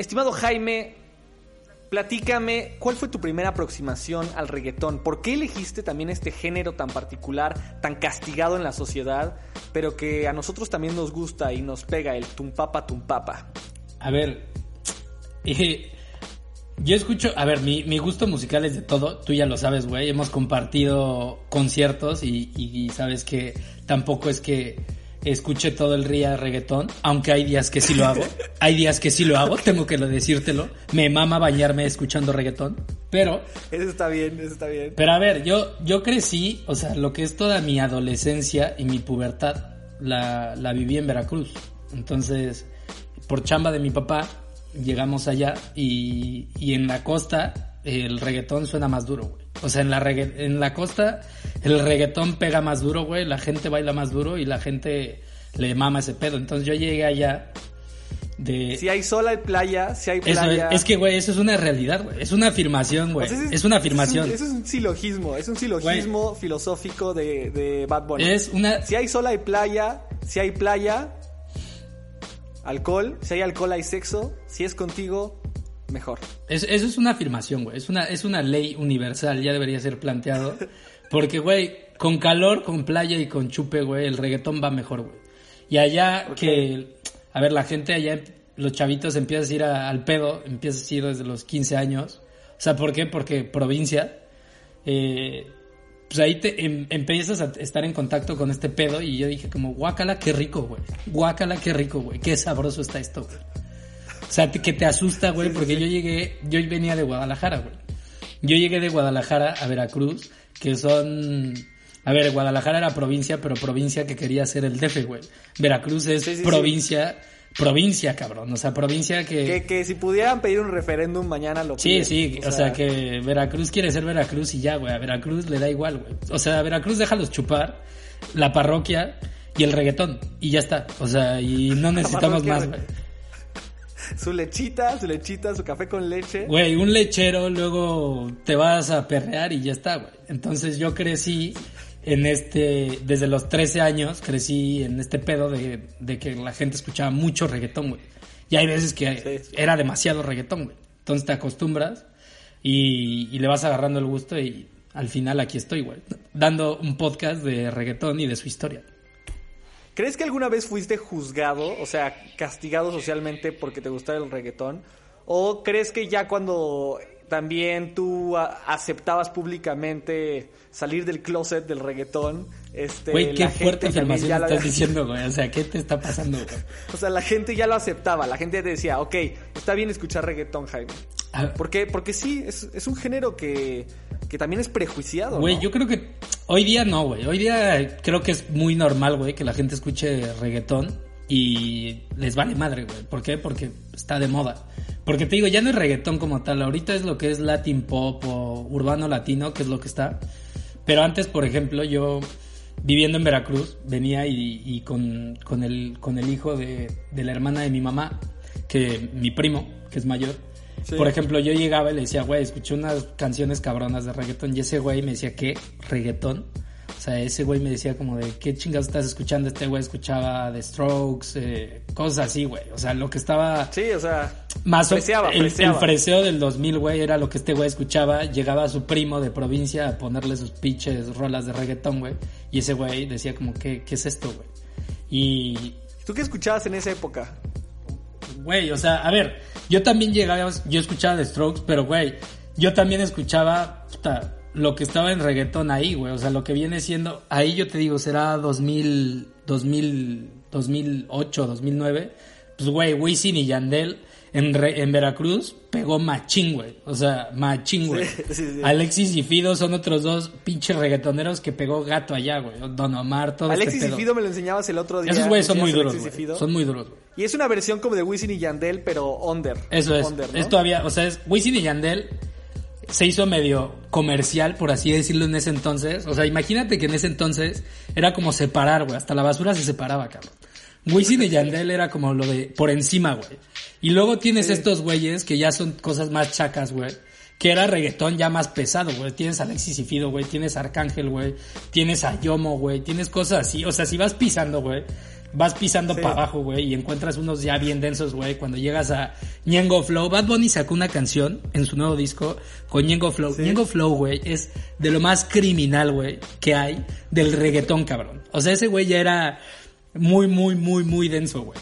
estimado Jaime, platícame, ¿cuál fue tu primera aproximación al reggaetón? ¿Por qué elegiste también este género tan particular, tan castigado en la sociedad, pero que a nosotros también nos gusta y nos pega el tumpapa tumpapa? A ver, yo escucho, a ver, mi, gusto musical es de todo, tú ya lo sabes, güey, hemos compartido conciertos y, sabes que tampoco es que escuche todo el día reggaetón, aunque hay días que sí lo hago, hay días que sí lo hago, tengo que decírtelo, me mama bañarme escuchando reggaetón, pero... Eso está bien, eso está bien. Pero a ver, yo, yo crecí, o sea, lo que es toda mi adolescencia y mi pubertad, la, la viví en Veracruz, entonces, por chamba de mi papá, llegamos allá y, y en la costa el reggaetón suena más duro, güey. O sea, en la, en la costa el reggaetón pega más duro, güey. La gente baila más duro y la gente le mama ese pedo. Entonces yo llegué allá de... Si hay sol hay playa, si hay playa... es, que, güey, eso es una realidad, güey. Es una afirmación, güey. es, una afirmación. Eso es un, silogismo. Es un silogismo filosófico de, de Bad Bunny. Es una... Si hay sol hay playa, si hay playa, alcohol. Si hay alcohol hay sexo. Si es contigo, mejor. eso es una afirmación, güey. Es una, es una ley universal, ya debería ser planteado. Porque, güey, con calor, con playa y con chupe, güey, el reggaetón va mejor, güey. Y allá que, a ver, la gente allá, los chavitos empiezan a ir al pedo, empiezan a ir desde los 15 años. O sea, ¿por qué? Porque provincia, eh, pues ahí te em, empiezas a estar en contacto con este pedo y yo dije como, guácala, qué rico, güey. Guácala, qué rico, güey. Qué sabroso está esto, güey. O sea, que te asusta, güey, porque yo llegué, yo venía de Guadalajara, güey. Yo llegué de Guadalajara a Veracruz, que son... A ver, Guadalajara era provincia, pero provincia que quería ser el DF, güey. Veracruz es provincia, provincia, cabrón. O sea, provincia que... que... que... si pudieran pedir un referéndum mañana lo Sí, sí, o, sea... que Veracruz quiere ser Veracruz y ya, güey. A Veracruz le da igual, güey. O sea, a Veracruz déjalos chupar, la parroquia y el reggaetón. Y ya está. O sea, y no necesitamos más, güey su lechita, su lechita, su café con leche. Güey, un lechero, luego te vas a perrear y ya está, güey. Entonces yo crecí en este, desde los 13 años, crecí en este pedo de, de que la gente escuchaba mucho reggaetón, güey. Y hay veces que era demasiado reggaetón, güey. Entonces te acostumbras y, y le vas agarrando el gusto y al final aquí estoy, güey. Dando un podcast de reggaetón y de su historia. ¿Crees que alguna vez fuiste juzgado, o sea, castigado socialmente porque te gustaba el reggaetón? ¿O crees que ya cuando también tú aceptabas públicamente salir del closet del reggaetón. Este, güey, qué fuerte afirmación estás diciendo, güey. O sea, ¿qué te está pasando, güey? O sea, la gente ya lo aceptaba. La gente te decía, ok, está bien escuchar reggaetón, Jaime. Ah. ¿Por qué? Porque sí, es, es un género que, que también es prejuiciado. Güey, yo creo que hoy día no, güey. Hoy día creo que es muy normal, güey, que la gente escuche reggaetón y les vale madre, güey. ¿Por qué? Porque está de moda. Porque te digo, ya no es reggaetón como tal. Ahorita es lo que es Latin pop o urbano latino, que es lo que está. Pero antes, por ejemplo, yo viviendo en Veracruz, venía y, con, con, el, con el hijo de, de la hermana de mi mamá, que mi primo, que es mayor, Por ejemplo, yo llegaba y le decía, güey, escuché unas canciones cabronas de reggaetón. Y ese güey me decía, ¿qué? ¿Reggaetón? O sea, ese güey me decía como de, ¿qué chingados estás escuchando? Este güey escuchaba The Strokes, eh, cosas así, güey. O sea, lo que estaba... Sí, o sea... Más el, freseo del 2000, güey, era lo que este güey escuchaba. Llegaba su primo de provincia a ponerle sus pinches rolas de reggaetón, güey. Y ese güey decía como, ¿qué, qué es esto, güey? Y... ¿Tú qué escuchabas en esa época? Güey, o sea, a ver, yo también llegaba, yo escuchaba The Strokes, pero, güey, yo también escuchaba... Lo que estaba en reggaetón ahí, güey. O sea, lo que viene siendo, ahí yo te digo, será 2000, 2000, 2008, 2009. Pues, güey, Wisin y Yandel en, en Veracruz pegó machín, güey. O sea, machín, güey. Alexis y Fido son otros dos pinches reggaetoneros que pegó gato allá, güey. Don Omar, todo este Alexis y Fido me lo enseñabas el otro día. Esos güey son muy duros, Son muy duros, güey. Y es una versión como de Wisin y Yandel, pero under. Eso es. Es todavía, o sea, es Wisin y Yandel se hizo medio comercial, por así decirlo, en ese entonces. O sea, imagínate que en ese entonces era como separar, güey. Hasta la basura se separaba, cabrón. Wisin y Yandel era como lo de por encima, güey. Y luego tienes estos güeyes que ya son cosas más chacas, güey. Que era reggaetón ya más pesado, güey. Tienes a Alexis y Fido, güey. Tienes a Arcángel, güey. Tienes a Yomo, güey. Tienes cosas así. O sea, si vas pisando, güey. vas pisando para abajo, güey, y encuentras unos ya bien densos, güey. Cuando llegas a Ñengo Flow, Bad Bunny sacó una canción en su nuevo disco con Ñengo Flow. Sí. Flow, güey, es de lo más criminal, güey, que hay del reggaetón, cabrón. O sea, ese güey ya era muy, muy, muy, muy denso, güey.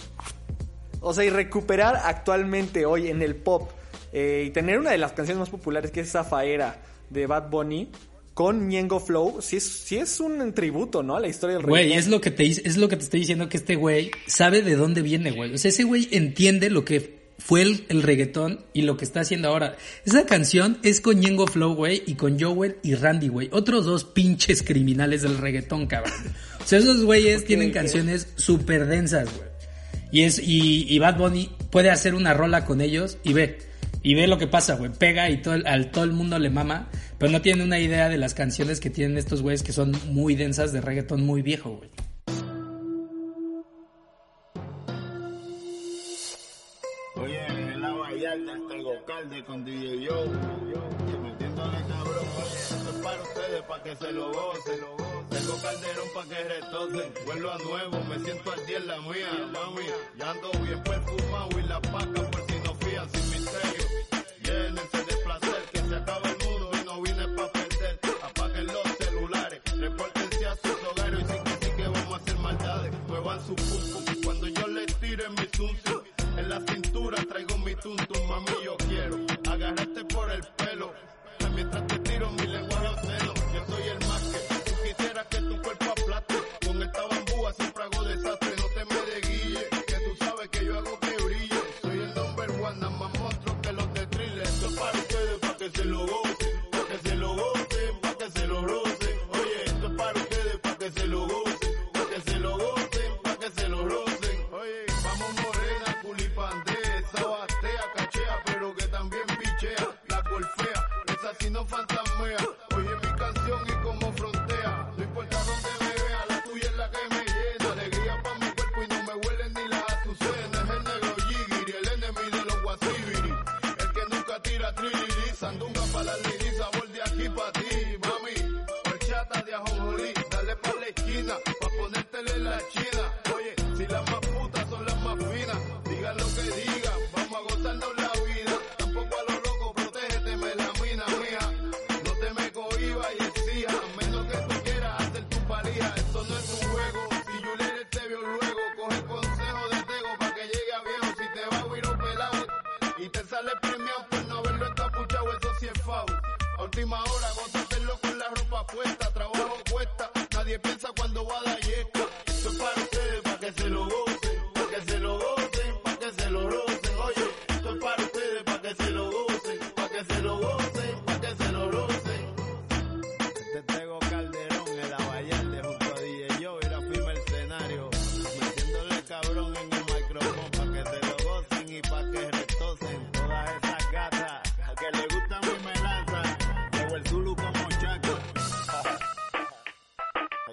O sea, y recuperar actualmente hoy en el pop eh, y tener una de las canciones más populares que es Zafaera de Bad Bunny con Ñengo Flow, sí es, sí es un tributo, ¿no? A la historia del Güey, es lo que te es lo que te estoy diciendo que este güey sabe de dónde viene, güey. O sea, ese güey entiende lo que fue el, el, reggaetón y lo que está haciendo ahora. Esa canción es con Ñengo Flow, güey, y con Joel y Randy, güey. Otros dos pinches criminales del reggaetón, cabrón. O sea, esos güeyes okay, tienen okay. canciones súper densas, güey. Y es, y, y Bad Bunny puede hacer una rola con ellos y ve, y ve lo que pasa, güey. Pega y todo al todo el mundo le mama. Pero no tiene una idea de las canciones que tienen estos güeyes que son muy densas de reggaetón muy viejo, güey. Oye, en la Vallarta está el Gocalde con DJ Yo. Metiéndole cabrón, oye, esto es para ustedes, para que se lo gocen. Tengo calderón pa' que retocen. Vuelvo a nuevo, me siento al día en la mía, mami. Ya ando bien perfumado y la paca por si no fían sin misterio. Llénense de placer, que se acaba el mundo y no vine pa' perder. Apaguen los celulares, repórtense a sus hogares y sí que sí que vamos a hacer maldades. Muevan su pum cuando yo les tire mi zum. En la cintura traigo mi tum tum, mami yo quiero agarrarte por el pelo. Mientras te tiro mi lengua a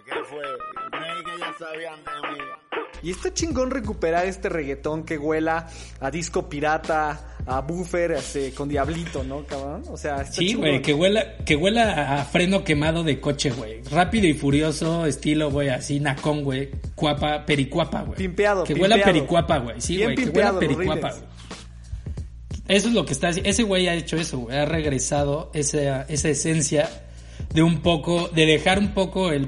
¿Qué fue? Creí que ya sabían de mí. Y está chingón recuperar este reggaetón que huela a disco pirata, a buffer, este, con diablito, ¿no, cabrón? O sea, está Sí, güey, que huela, que huela a freno quemado de coche, güey. Rápido y furioso, estilo, güey, así, nacón, güey. Cuapa, pericuapa, güey. Pimpeado, Que huela a pimpeado. pericuapa, güey. Sí, güey, que huela pericuapa, güey. Eso es lo que está haciendo. Ese güey ha hecho eso, güey. Ha regresado esa, esa esencia de un poco, de dejar un poco el,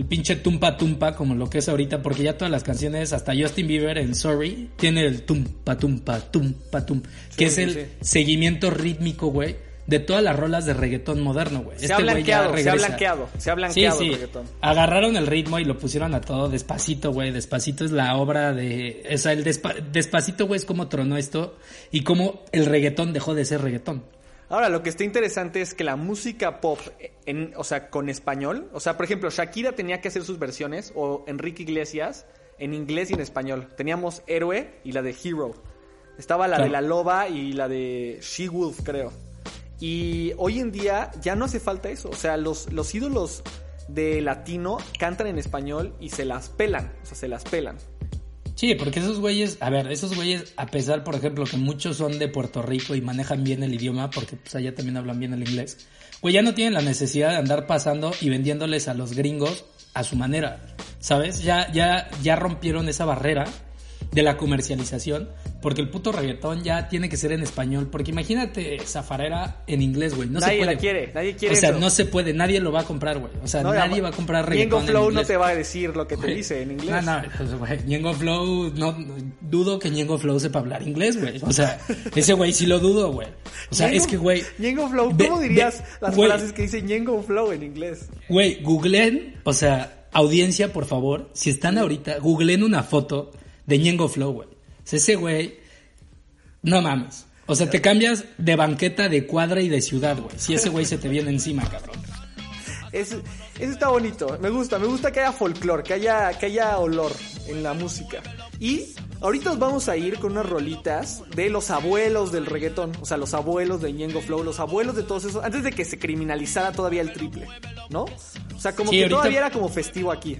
el pinche tumpa tumpa como lo que es ahorita, porque ya todas las canciones, hasta Justin Bieber en Sorry, tiene el tumpa tumpa tumpa tum, que es el sí. seguimiento rítmico, güey, de todas las rolas de reggaetón moderno, güey. Se ha güey ya blanqueado, se ha blanqueado, se ha blanqueado el reggaetón. Agarraron el ritmo y lo pusieron a todo despacito, güey. Despacito es la obra de. O sea, el despa- despacito, güey, es como tronó esto y cómo el reggaetón dejó de ser reggaetón. Ahora, lo que está interesante es que la música pop, en, o sea, con español, o sea, por ejemplo, Shakira tenía que hacer sus versiones, o Enrique Iglesias, en inglés y en español. Teníamos Héroe y la de Hero. Estaba la Claro. de La Loba y la de She Wolf, creo. Y hoy en día ya no hace falta eso. O sea, los, los ídolos de latino cantan en español y se las pelan. O sea, se las pelan. Sí, porque esos güeyes, a ver, esos güeyes, a pesar, por ejemplo, que muchos son de Puerto Rico y manejan bien el idioma, porque pues allá también hablan bien el inglés, güey, ya no tienen la necesidad de andar pasando y vendiéndoles a los gringos a su manera, ¿sabes? Ya, ya, ya rompieron esa barrera de la comercialización, porque el puto reggaetón ya tiene que ser en español, porque imagínate Zafarera en inglés, güey, no nadie se puede. la quiere, nadie quiere o sea, eso. no se puede, nadie lo va a comprar, güey. O sea, No, nadie ya, va a comprar Ñengo reggaetón Flow en no inglés. te va a decir lo que te dice en inglés. No, no, pues, güey, Ñengo Flow, no, no, dudo que Ñengo Flow sepa hablar inglés, güey. O sea, ese güey sí lo dudo, güey. O sea, Ñengo- es que, güey, Ñengo Flow, ¿cómo dirías las güey. frases que dice Ñengo Flow en inglés? Güey, googleen, o sea, audiencia, por favor, si están ahorita, googleen una foto de Ñengo Flow, güey. Ese güey, no mames. O sea, te cambias de banqueta, de cuadra y de ciudad, güey. Si ese güey se te viene encima, cabrón. Es- eso está bonito, me gusta, me gusta que haya folclore, que haya, que haya olor en la música. Y ahorita nos vamos a ir con unas rolitas de los abuelos del reggaetón, o sea, los abuelos de Ñengo Flow, los abuelos de todos esos, antes de que se criminalizara todavía el triple, ¿no? O sea, como Sí, que ahorita- todavía era como festivo aquí.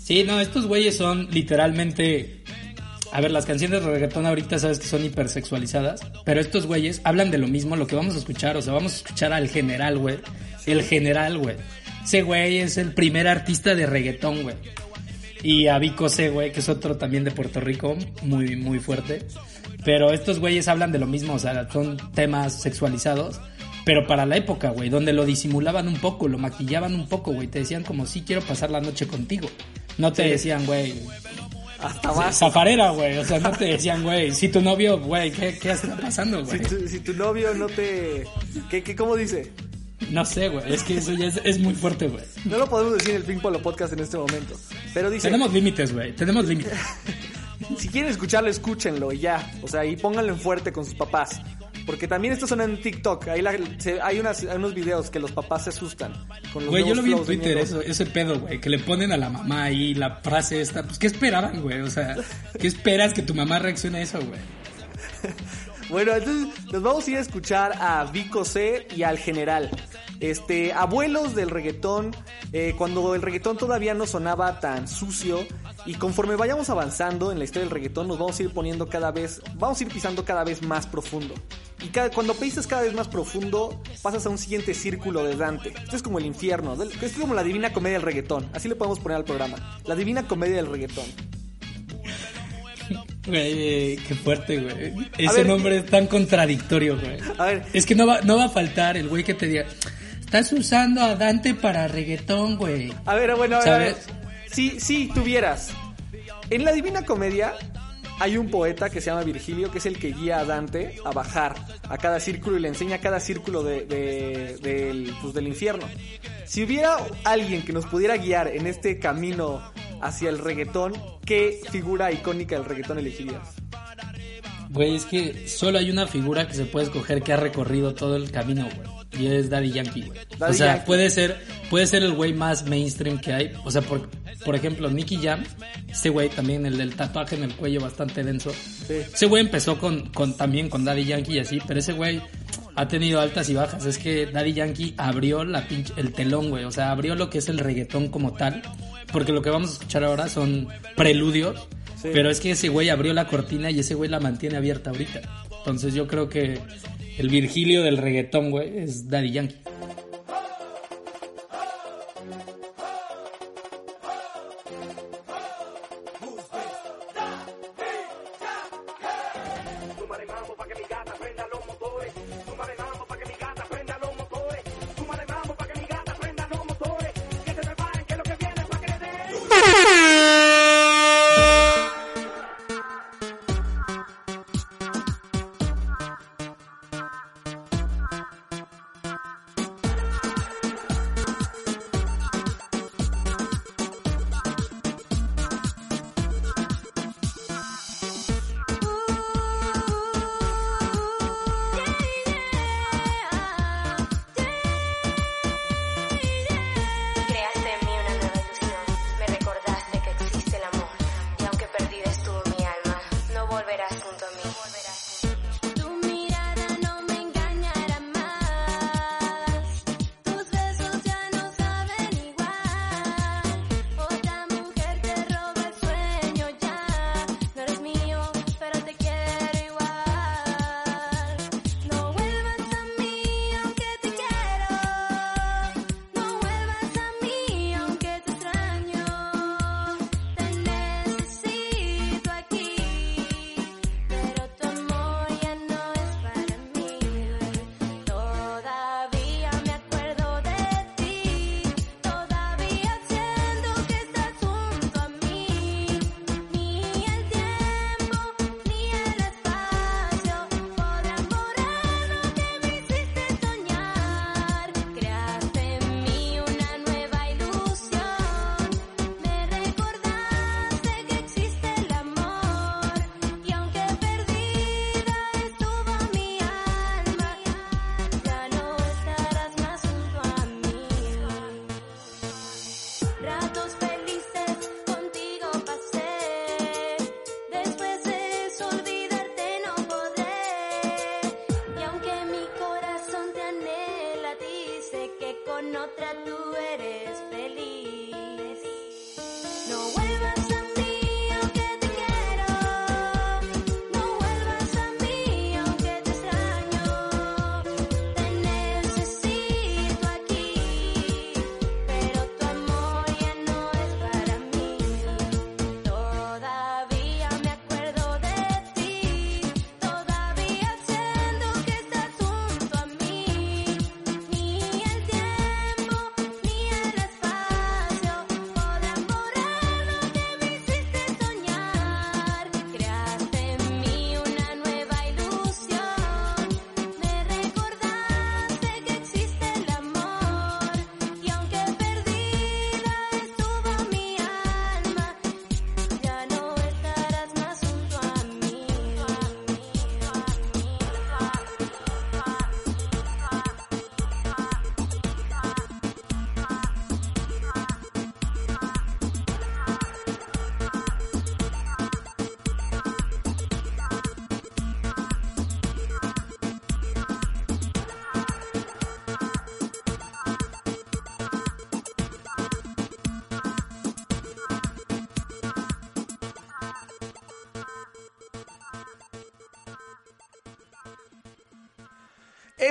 Sí, no, estos güeyes son literalmente. A ver, las canciones de reggaetón ahorita sabes que son hipersexualizadas, pero estos güeyes hablan de lo mismo, lo que vamos a escuchar, o sea, vamos a escuchar al general, güey. El general, güey. Ese güey es el primer artista de reggaetón, güey. Y a Vico C, güey, que es otro también de Puerto Rico, muy, muy fuerte. Pero estos güeyes hablan de lo mismo, o sea, son temas sexualizados. Pero para la época, güey, donde lo disimulaban un poco, lo maquillaban un poco, güey. Te decían como, sí, quiero pasar la noche contigo. No te Sí. decían, güey, Hasta más. zafarera, güey. O sea, no te decían, güey, si tu novio, güey, ¿qué, ¿qué está pasando, Si güey? tu, si tu novio no te... ¿Qué, qué, ¿Cómo dice? No sé, güey, es que eso ya es, es muy fuerte, güey. No lo podemos decir en el Pink Polo Podcast en este momento. Pero dice... Tenemos límites, güey, tenemos límites. Si quieren escucharlo, escúchenlo y ya. O sea, y pónganlo en fuerte con sus papás. Porque también esto suena en TikTok. Ahí la- se- hay, unas, hay unos videos que los papás se asustan. Con los Güey, yo lo vi en Twitter, eso, ese pedo, güey, que le ponen a la mamá ahí la frase esta. Pues, ¿qué esperaban, güey? O sea, ¿qué esperas que tu mamá reaccione a eso, güey? Bueno, entonces nos vamos a ir a escuchar a Vico C y al General. Este, abuelos del reggaetón, eh, cuando el reggaetón todavía no sonaba tan sucio y conforme vayamos avanzando en la historia del reggaetón nos vamos a ir poniendo cada vez, vamos a ir pisando cada vez más profundo. Y cada- cuando pisas cada vez más profundo, pasas a un siguiente círculo de Dante. Esto es como el infierno, esto es como la divina comedia del reggaetón, así le podemos poner al programa. La divina comedia del reggaetón. Güey, eh, qué fuerte, güey. Ese ver, nombre es tan contradictorio, güey. A ver, Es que no va, no va a faltar el güey que te diga, estás usando a Dante para reggaetón, güey. A ver, bueno, a ver, a ver. ¿Sabes? Si, si tuvieras. En la Divina Comedia hay un poeta que se llama Virgilio, que es el que guía a Dante a bajar a cada círculo y le enseña cada círculo de, de- del, pues, del infierno. Si hubiera alguien que nos pudiera guiar en este camino hacia el reggaetón, ¿qué figura icónica del reggaetón elegirías? Güey, es que solo hay una figura que se puede escoger que ha recorrido todo el camino, güey. Y es Daddy Yankee, güey. Daddy O sea, Yankee. puede ser, puede ser el güey más mainstream que hay. O sea, por, por ejemplo, Nicky Jam, este güey también, el del tatuaje en el cuello bastante denso. Sí. Ese güey empezó con, con también con Daddy Yankee y así, pero ese güey ha tenido altas y bajas. Es que Daddy Yankee abrió la pinche, el telón, güey. O sea, abrió lo que es el reggaetón como tal. Porque lo que vamos a escuchar ahora son preludios. Sí. Pero es que ese güey abrió la cortina y ese güey la mantiene abierta ahorita. Entonces yo creo que el Virgilio del reggaetón, güey, es Daddy Yankee.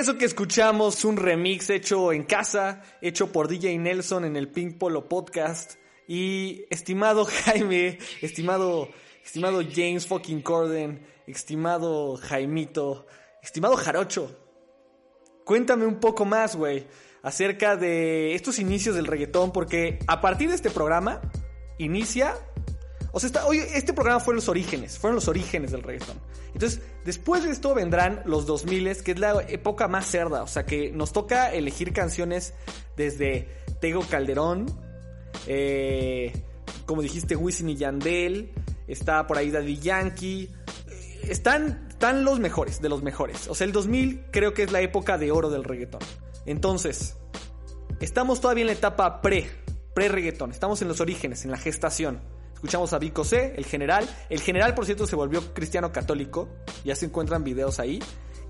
Eso que escuchamos, un remix hecho en casa, hecho por DJ Nelson en el Pink Polo Podcast. Y estimado Jaime, estimado, estimado James fucking Corden, estimado Jaimito, estimado Jarocho, cuéntame un poco más, güey, acerca de estos inicios del reggaetón, porque a partir de este programa inicia o sea, oye, este programa fue los orígenes, fueron los orígenes del reggaetón. Entonces, después de esto vendrán los 2000, que es la época más cerda. O sea, que nos toca elegir canciones desde Tego Calderón, eh, como dijiste, Wisin y Yandel, está por ahí Daddy Yankee. Están, están los mejores, de los mejores. O sea, el 2000 creo que es la época de oro del reggaetón. Entonces, estamos todavía en la etapa pre, pre-reggaetón. Estamos en los orígenes, en la gestación. Escuchamos a Vico C, el general. El general, por cierto, se volvió cristiano católico. Ya se encuentran videos ahí.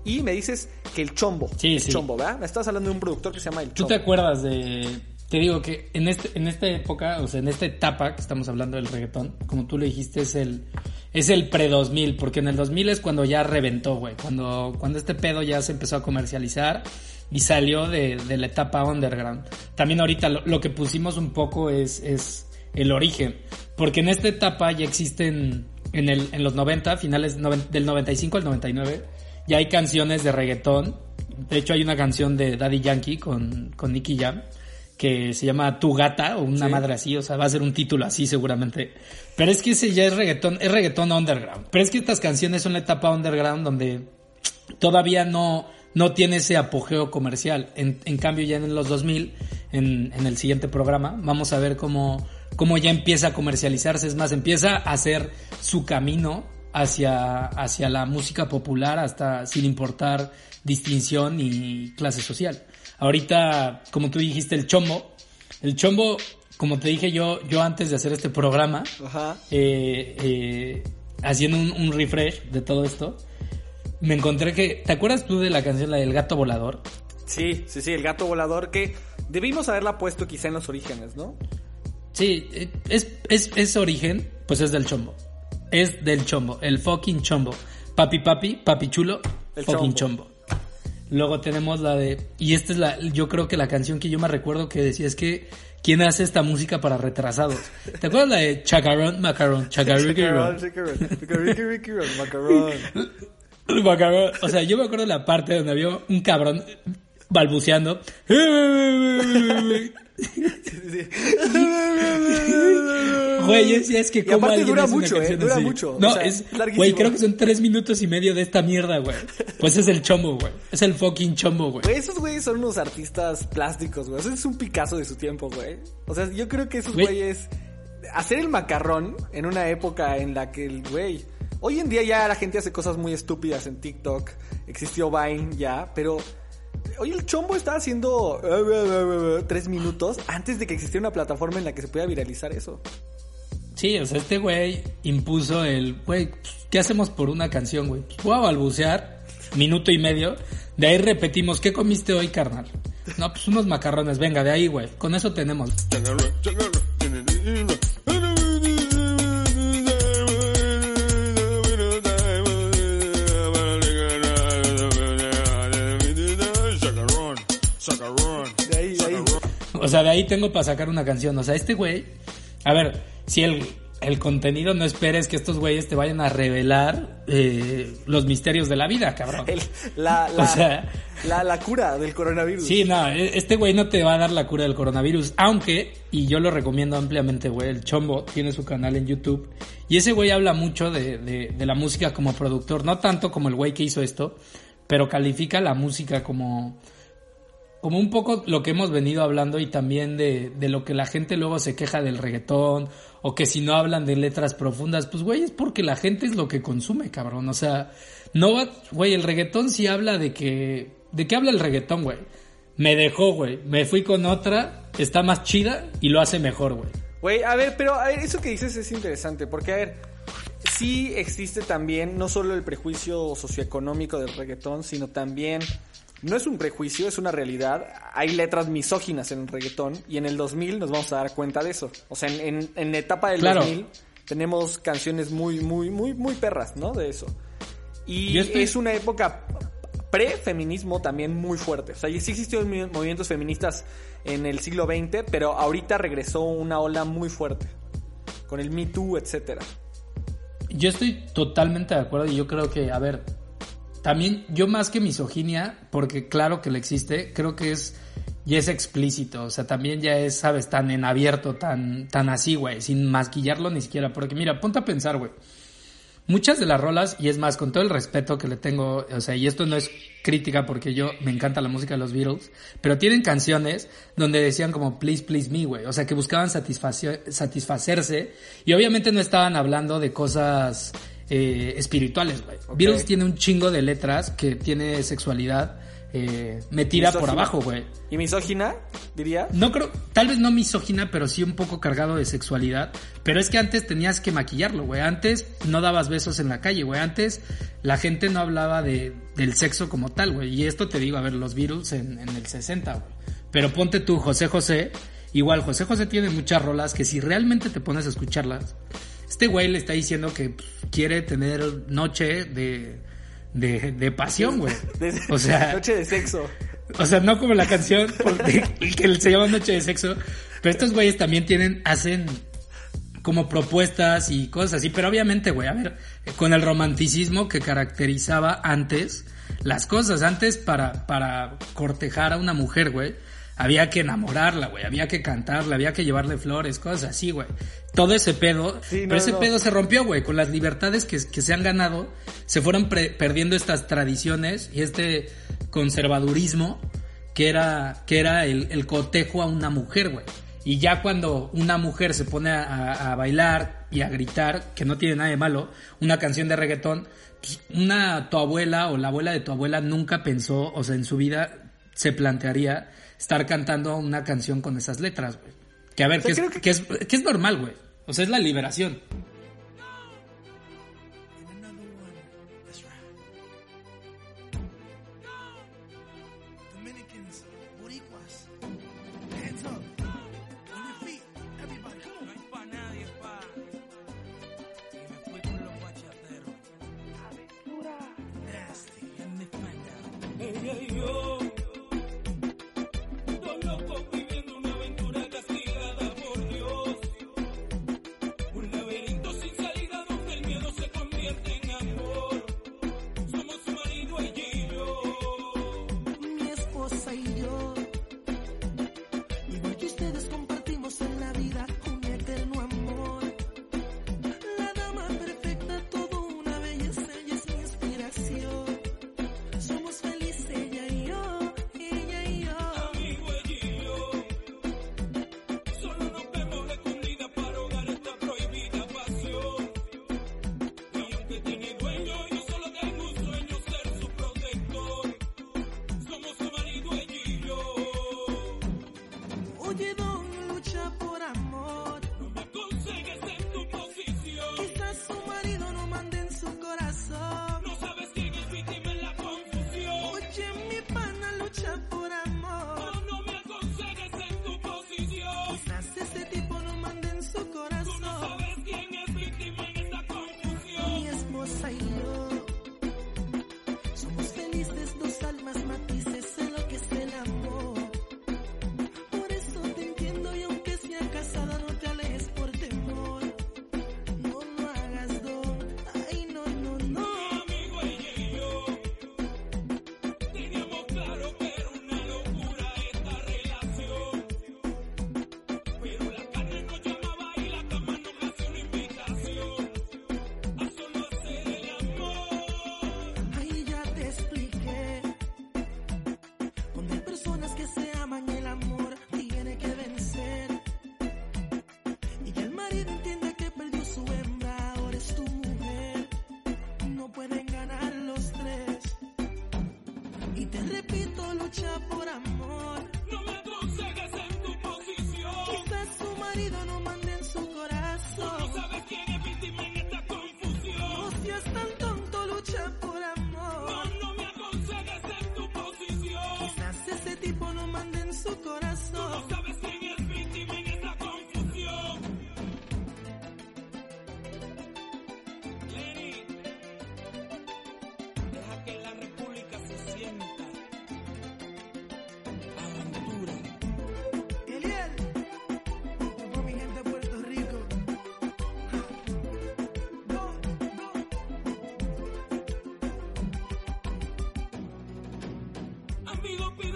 Y me dices que el chombo. Sí, el sí. chombo, ¿verdad? Me estás hablando de un productor que se llama el ¿Tú chombo. te acuerdas de.? Te digo que en, este, en esta época, o sea, en esta etapa que estamos hablando del reggaetón, como tú lo dijiste, es el, es el pre-2000, porque en el 2000 es cuando ya reventó, güey. Cuando, cuando este pedo ya se empezó a comercializar y salió de, de la etapa underground. También ahorita lo, lo que pusimos un poco es, es el origen, porque en esta etapa ya existen, en, el, en los 90, finales noven- del 95 al 99, ya hay canciones de reggaetón. De hecho, hay una canción de Daddy Yankee con, con Nicky Jam que se llama Tu Gata o una Sí. madre así, o sea, va a ser un título así seguramente. Pero es que ese ya es reggaetón, es reggaetón underground. Pero es que estas canciones son la etapa underground donde todavía no, no tiene ese apogeo comercial. En, en cambio, ya en los 2000, en, en el siguiente programa, vamos a ver cómo, cómo ya empieza a comercializarse. Es más, empieza a hacer su camino hacia, hacia la música popular, hasta sin importar distinción y clase social. Ahorita, como tú dijiste, el chombo. El chombo, como te dije yo, yo antes de hacer este programa, Ajá. eh, eh, haciendo un, un refresh de todo esto, me encontré que, ¿te acuerdas tú de la canción la del gato volador? Sí, sí, sí, el gato volador que debimos haberla puesto quizá en los orígenes, ¿no? Sí, eh, es, es, es origen, pues es del chombo. Es del chombo, el fucking chombo. Papi papi, papi chulo, El fucking chombo. chombo. Luego tenemos la de, y esta es la, yo creo que la canción que yo me recuerdo que decía es que, ¿quién hace esta música para retrasados? ¿Te acuerdas la de Chacarón, Macarón, Chacarón, riquirón, macarrón. Macarón. O sea, yo me acuerdo de la parte donde había un cabrón balbuceando. Güey, yo decía, es que como aparte alguien dura hace una mucho, ¿eh? Dura así? mucho, No, o sea, es, larguísimo. güey, creo que son tres minutos y medio de esta mierda, güey. Pues es el chombo, güey. Es el fucking chombo, güey. Güey, esos güeyes son unos artistas plásticos, güey. Ese es un Picasso de su tiempo, güey. O sea, yo creo que esos Güey. güeyes... Hacer el macarrón en una época en la que el güey... Hoy en día ya la gente hace cosas muy estúpidas en TikTok. Existió Vine ya, pero... Hoy el chombo estaba haciendo tres minutos antes de que existiera una plataforma en la que se pudiera viralizar eso. Sí, o sea, este güey impuso el, güey, ¿qué hacemos por una canción, güey? Pues voy a balbucear, minuto y medio. De ahí repetimos, ¿qué comiste hoy, carnal? No, pues unos macarrones, venga, de ahí, güey. Con eso tenemos. Sea, de ahí tengo para sacar una canción. O sea, este güey, a ver, si el, el contenido no esperes que estos güeyes te vayan a revelar eh, los misterios de la vida, cabrón. El- la, la, O sea- la, la cura del coronavirus. Sí, no, e- este güey no te va a dar la cura del coronavirus, aunque, y yo lo recomiendo ampliamente, güey, el Chombo tiene su canal en YouTube, y ese güey habla mucho de, de, de la música como productor, no tanto como el güey que hizo esto, pero califica la música como, como un poco lo que hemos venido hablando y también de, de lo que la gente luego se queja del reggaetón, o que si no hablan de letras profundas, pues güey, es porque la gente es lo que consume, cabrón, o sea, no va, güey, el reggaetón sí habla de que, ¿de qué habla el reggaetón, güey? Me dejó, güey, me fui con otra, está más chida y lo hace mejor, güey. Güey, a ver, pero a ver, eso que dices es interesante, porque a ver, sí existe también no solo el prejuicio socioeconómico del reggaetón, sino también, no es un prejuicio, es una realidad, hay letras misóginas en el reggaetón, y en el 2000 nos vamos a dar cuenta de eso. O sea, en, en, etapa del Claro. 2000 tenemos canciones muy, muy, muy, muy perras, ¿no? De eso. Y estoy- es una época pre-feminismo también muy fuerte. O sea, sí existieron mi- movimientos feministas en el siglo XX, pero ahorita regresó una ola muy fuerte. Con el Me Too, etcétera. Yo estoy totalmente de acuerdo y yo creo que, a ver, también yo más que misoginia, porque claro que le existe, creo que es ya es explícito, o sea, también ya es, sabes, tan en abierto, tan tan así, güey, sin maquillarlo ni siquiera, porque mira, ponte a pensar, güey. Muchas de las rolas, y es más, con todo el respeto que le tengo, o sea, y esto no es crítica porque yo me encanta la música de los Beatles, pero tienen canciones donde decían como please, please me, güey. O sea, que buscaban satisfacerse y obviamente no estaban hablando de cosas eh, espirituales, güey. Ok. Beatles tiene un chingo de letras que tiene sexualidad eh, metida por abajo, güey. ¿Y misógina, diría? No creo, tal vez no misógina, pero sí un poco cargado de sexualidad. Pero es que antes tenías que maquillarlo, güey. Antes no dabas besos en la calle, güey. Antes la gente no hablaba de, del sexo como tal, güey. Y esto te digo, a ver, los Beatles en, en el 60, güey. Pero ponte tú, José José. Igual, José José tiene muchas rolas que si realmente te pones a escucharlas, este güey le está diciendo que pues, quiere tener noche de, de, de pasión, güey. O sea, Noche de sexo. o sea, no como la canción porque- que se llama Noche de Sexo. Pero estos güeyes también tienen, hacen como propuestas y cosas así. Pero obviamente, güey, a ver, con el romanticismo que caracterizaba antes las cosas. Antes para, para cortejar a una mujer, güey, había que enamorarla, güey. Había que cantarla, había que llevarle flores, cosas así, güey. Todo ese pedo. Sí, no, pero ese no. pedo se rompió, güey. Con las libertades que, que se han ganado, se fueron pre- perdiendo estas tradiciones y este conservadurismo que era, que era el, el cotejo a una mujer, güey. Y ya cuando una mujer se pone a, a- a bailar y a gritar, que no tiene nada de malo, una canción de reggaetón, pues, una tu abuela o la abuela de tu abuela nunca pensó, o sea, en su vida se plantearía estar cantando una canción con esas letras, güey. Que a ver, O sea, que, es, que- que es, que es normal, güey. O sea, es la liberación.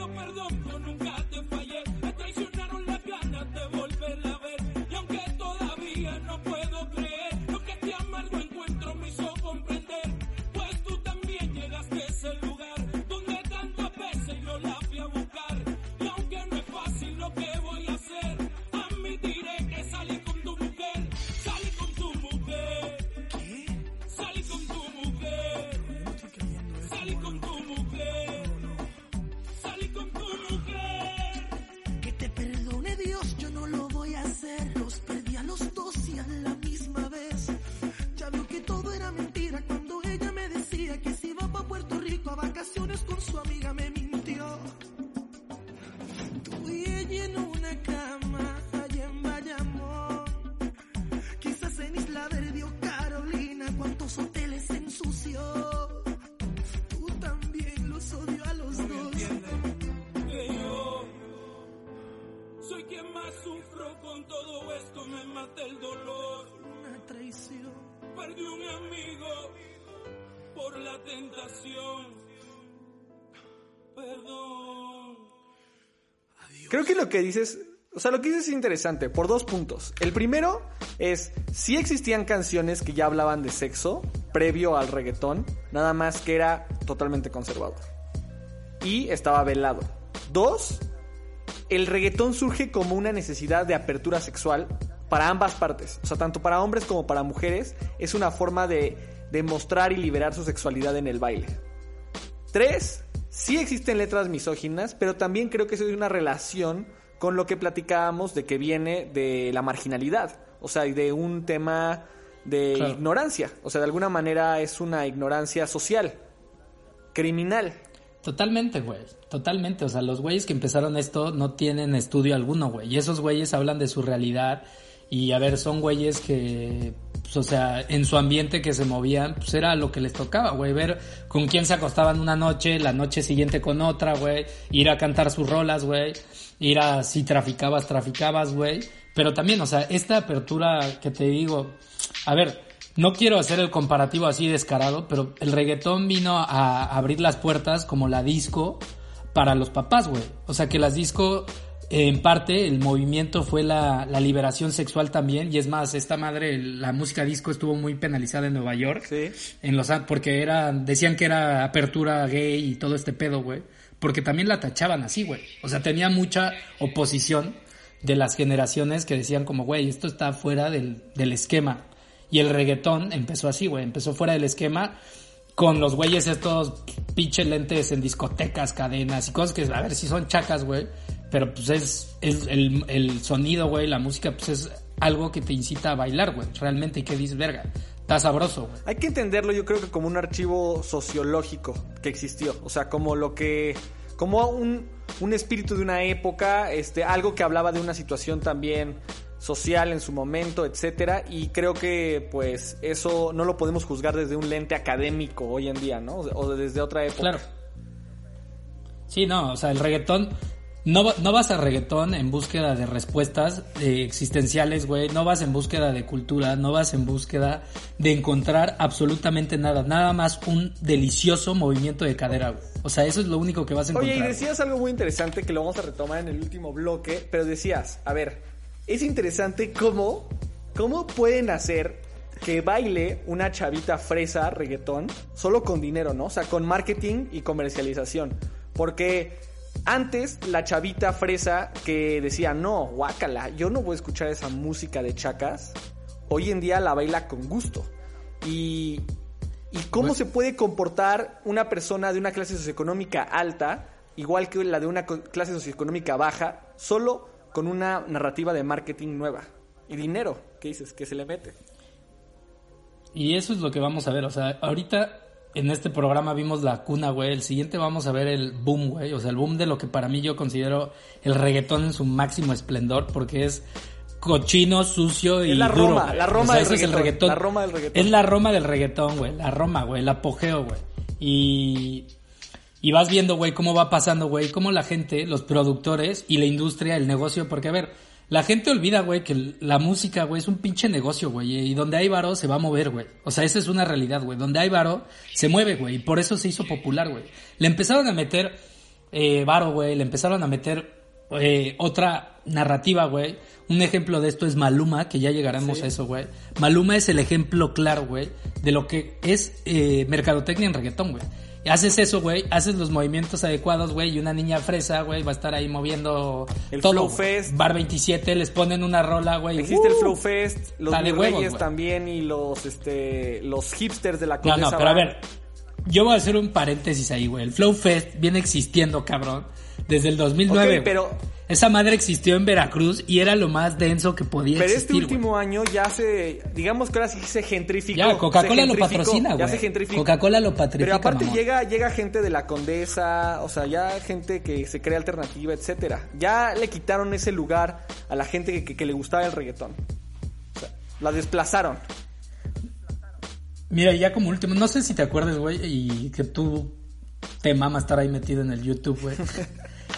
Perdón, yo nunca te fallé. Tentación. Perdón. Creo que lo que dices, o sea, lo que dices es interesante por dos puntos. El primero es, sí existían canciones que ya hablaban de sexo previo al reggaetón, nada más que era totalmente conservador. Y estaba velado. Dos, el reggaetón surge como una necesidad de apertura sexual para ambas partes. O sea, tanto para hombres como para mujeres es una forma de, de mostrar y liberar su sexualidad en el baile. Tres, sí existen letras misóginas, pero también creo que eso es una relación con lo que platicábamos de que viene de la marginalidad, o sea, de un tema de Claro. ignorancia, o sea, de alguna manera es una ignorancia social, criminal. Totalmente, güey. Totalmente. O sea, los güeyes que empezaron esto no tienen estudio alguno, güey. Y esos güeyes hablan de su realidad. Y a ver, son güeyes que, pues, o sea, en su ambiente que se movían, pues era lo que les tocaba, güey. Ver con quién se acostaban una noche, la noche siguiente con otra, güey. Ir a cantar sus rolas, güey. Ir a, si traficabas, traficabas, güey. Pero también, o sea, esta apertura que te digo, a ver, no quiero hacer el comparativo así descarado, pero el reggaetón vino a abrir las puertas como la disco para los papás, güey. O sea que las disco, en parte, el movimiento fue la, la liberación sexual también. Y es más, esta madre, la música disco estuvo muy penalizada en Nueva York. Sí. En los, porque era, decían que era apertura gay y todo este pedo, güey. Porque también la tachaban así, güey. O sea, tenía mucha oposición de las generaciones que decían como, güey, esto está fuera del, del esquema. Y el reggaetón empezó así, güey. Empezó fuera del esquema con los güeyes estos pinche lentes en discotecas, cadenas y cosas que, a ver, si son chacas, güey. Pero pues es, es el, el sonido, güey, la música, pues es algo que te incita a bailar, güey. Realmente, y que dices, verga, está sabroso, güey. Hay que entenderlo yo creo que como un archivo sociológico que existió, o sea, como lo que como un, un espíritu de una época, este algo que hablaba de una situación también social en su momento, etcétera, y creo que pues eso no lo podemos juzgar desde un lente académico hoy en día, ¿no? O desde otra época. Claro. Sí, no, o sea, el reggaetón. No, no vas a reggaetón en búsqueda de respuestas eh, existenciales, güey. No vas en búsqueda de cultura. No vas en búsqueda de encontrar absolutamente nada. Nada más un delicioso movimiento de cadera, güey. O sea, eso es lo único que vas a encontrar. Oye, y decías algo muy interesante que lo vamos a retomar en el último bloque, pero decías, a ver, es interesante cómo, cómo pueden hacer que baile una chavita fresa reggaetón solo con dinero, ¿no? O sea, con marketing y comercialización. Porque antes la chavita fresa que decía, no, guácala, yo no voy a escuchar esa música de chacas, hoy en día la baila con gusto. Y, y cómo se puede comportar una persona de una clase socioeconómica alta, igual que la de una clase socioeconómica baja, solo con una narrativa de marketing nueva. Y dinero, ¿qué dices? Que se le mete. Y eso es lo que vamos a ver. O sea, ahorita en este programa vimos la cuna, güey. El siguiente vamos a ver el boom, güey. O sea, el boom de lo que para mí yo considero el reggaetón en su máximo esplendor, porque es cochino, sucio y Es la duro, Roma, güey. la Roma O sea, del es el reggaetón. la Roma del reggaetón. Es la Roma del reggaetón, güey. La Roma, güey. El apogeo, güey. Y... Y vas viendo, güey, cómo va pasando, güey, cómo la gente, los productores y la industria, el negocio, porque a ver, la gente olvida, güey, que la música, güey, es un pinche negocio, güey, y donde hay varo se va a mover, güey. O sea, esa es una realidad, güey. Donde hay varo se mueve, güey, y por eso se hizo popular, güey. Le empezaron a meter eh, varo, güey, le empezaron a meter eh, otra narrativa, güey. Un ejemplo de esto es Maluma, que ya llegaremos a eso, güey. Maluma es el ejemplo claro, güey, de lo que es eh, mercadotecnia en reggaetón, güey. Haces eso, güey, haces los movimientos adecuados, güey, y una niña fresa, güey, va a estar ahí moviendo El todo. Flow. Fest. Bar 27, les ponen una rola, güey. Existe el ¡uh! Flow Fest, los Reyes también y los este los hipsters de la No, Condesa no, pero a ver, yo voy a hacer un paréntesis ahí, güey. El Flow Fest viene existiendo, cabrón, desde el 2009. Ok, güey. pero- Esa madre existió en Veracruz y era lo más denso que podía Pero este existir, último año ya se, digamos que ahora sí se gentrificó. Ya, Coca-Cola lo patrocina, güey. Ya se gentrificó. Coca-Cola lo patrocina. Pero aparte llega, llega gente de la Condesa, o sea, ya gente que se cree alternativa, etcétera. Ya le quitaron ese lugar a la gente que, que- que le gustaba el reggaetón. O sea, la desplazaron. Mira, ya como último, no sé si te acuerdas, güey, y que tú te mama estar ahí metido en el YouTube, güey.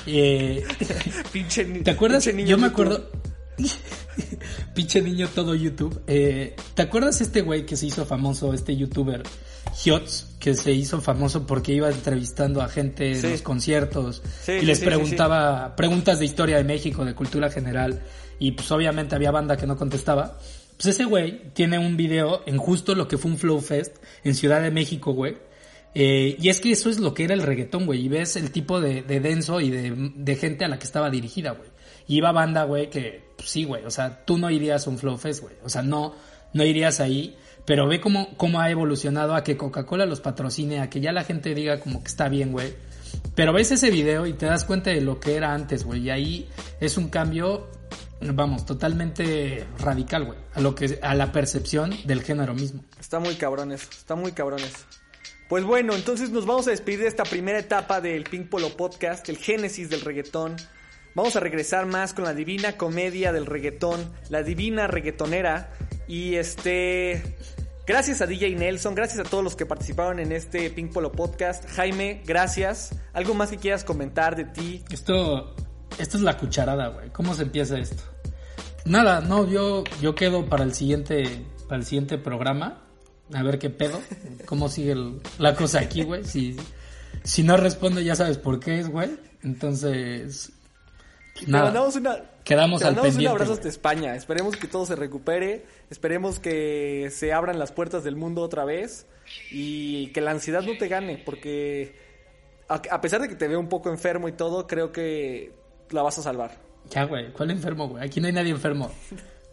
Eh, Pinche ¿Te acuerdas? pinche niño Yo me acuerdo. Pinche niño todo YouTube. Eh, ¿Te acuerdas este güey que se hizo famoso, este youtuber, Hiots, que se hizo famoso porque iba entrevistando a gente Sí. en los conciertos Sí, y les sí, preguntaba preguntas de historia de México, de cultura general, y pues obviamente había banda que no contestaba? Pues ese güey tiene un video en justo lo que fue un Flow Fest en Ciudad de México, güey. Eh, y es que eso es lo que era el reggaetón, güey. Y ves el tipo de, de denso y de, de gente a la que estaba dirigida, güey. Y iba banda, güey, que pues, sí, güey. O sea, tú no irías a un Flow Fest, güey. O sea, no, no irías ahí. Pero ve cómo, cómo ha evolucionado a que Coca-Cola los patrocine, a que ya la gente diga como que está bien, güey. Pero ves ese video y te das cuenta de lo que era antes, güey. Y ahí es un cambio, vamos, totalmente radical, güey. A lo que, a la percepción del género mismo. Está muy cabrón eso, está muy cabrón eso. Pues bueno, entonces nos vamos a despedir de esta primera etapa del Pink Polo Podcast, el génesis del reggaetón. Vamos a regresar más con la divina comedia del reggaetón, la divina reggaetonera. Y este. Gracias a DJ Nelson, gracias a todos los que participaron en este Pink Polo Podcast. Jaime, gracias. ¿Algo más que quieras comentar de ti? Esto, esto es la cucharada, güey. ¿Cómo se empieza esto? Nada, no, yo, yo quedo para el siguiente, para el siguiente programa. A ver qué pedo. ¿Cómo sigue el- la cosa aquí, güey? Si, si no respondo, ya sabes por qué es, güey. Entonces, Te nada. mandamos una, Quedamos te al mandamos un pendiente, abrazo güey. hasta España. Esperemos que todo se recupere. Esperemos que se abran las puertas del mundo otra vez. Y que la ansiedad no te gane. Porque a, a pesar de que te veo un poco enfermo y todo, creo que la vas a salvar. Ya, güey. ¿Cuál enfermo, güey? Aquí no hay nadie enfermo.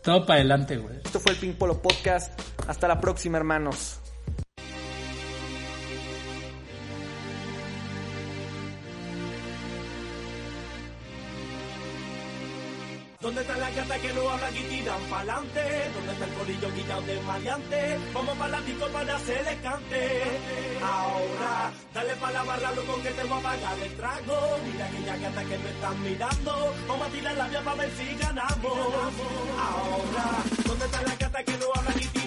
Todo para adelante, güey. Esto fue el Pink Polo Podcast. Hasta la próxima, hermanos. ¿Dónde están hablan y tiran pa'lante? ¿Dónde está el corillo quitado de maleante? Vamos para la disco para hacerle cante. Ahora, dale pa' la barra, loco, que te voy a pagar el trago. Mira aquella gata que me están mirando. Vamos a tirar la vía para ver si ganamos. Ahora, ¿dónde están las gatas que no hablan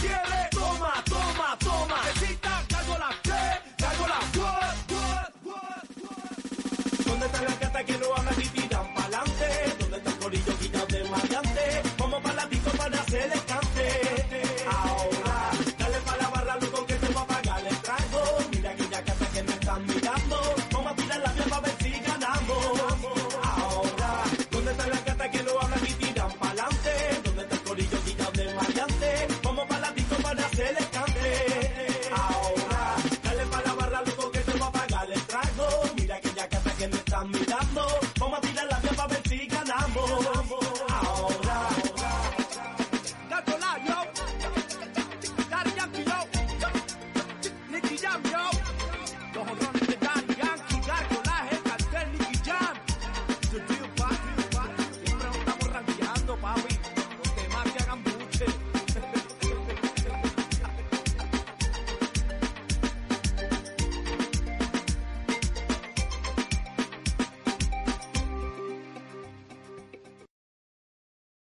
quiere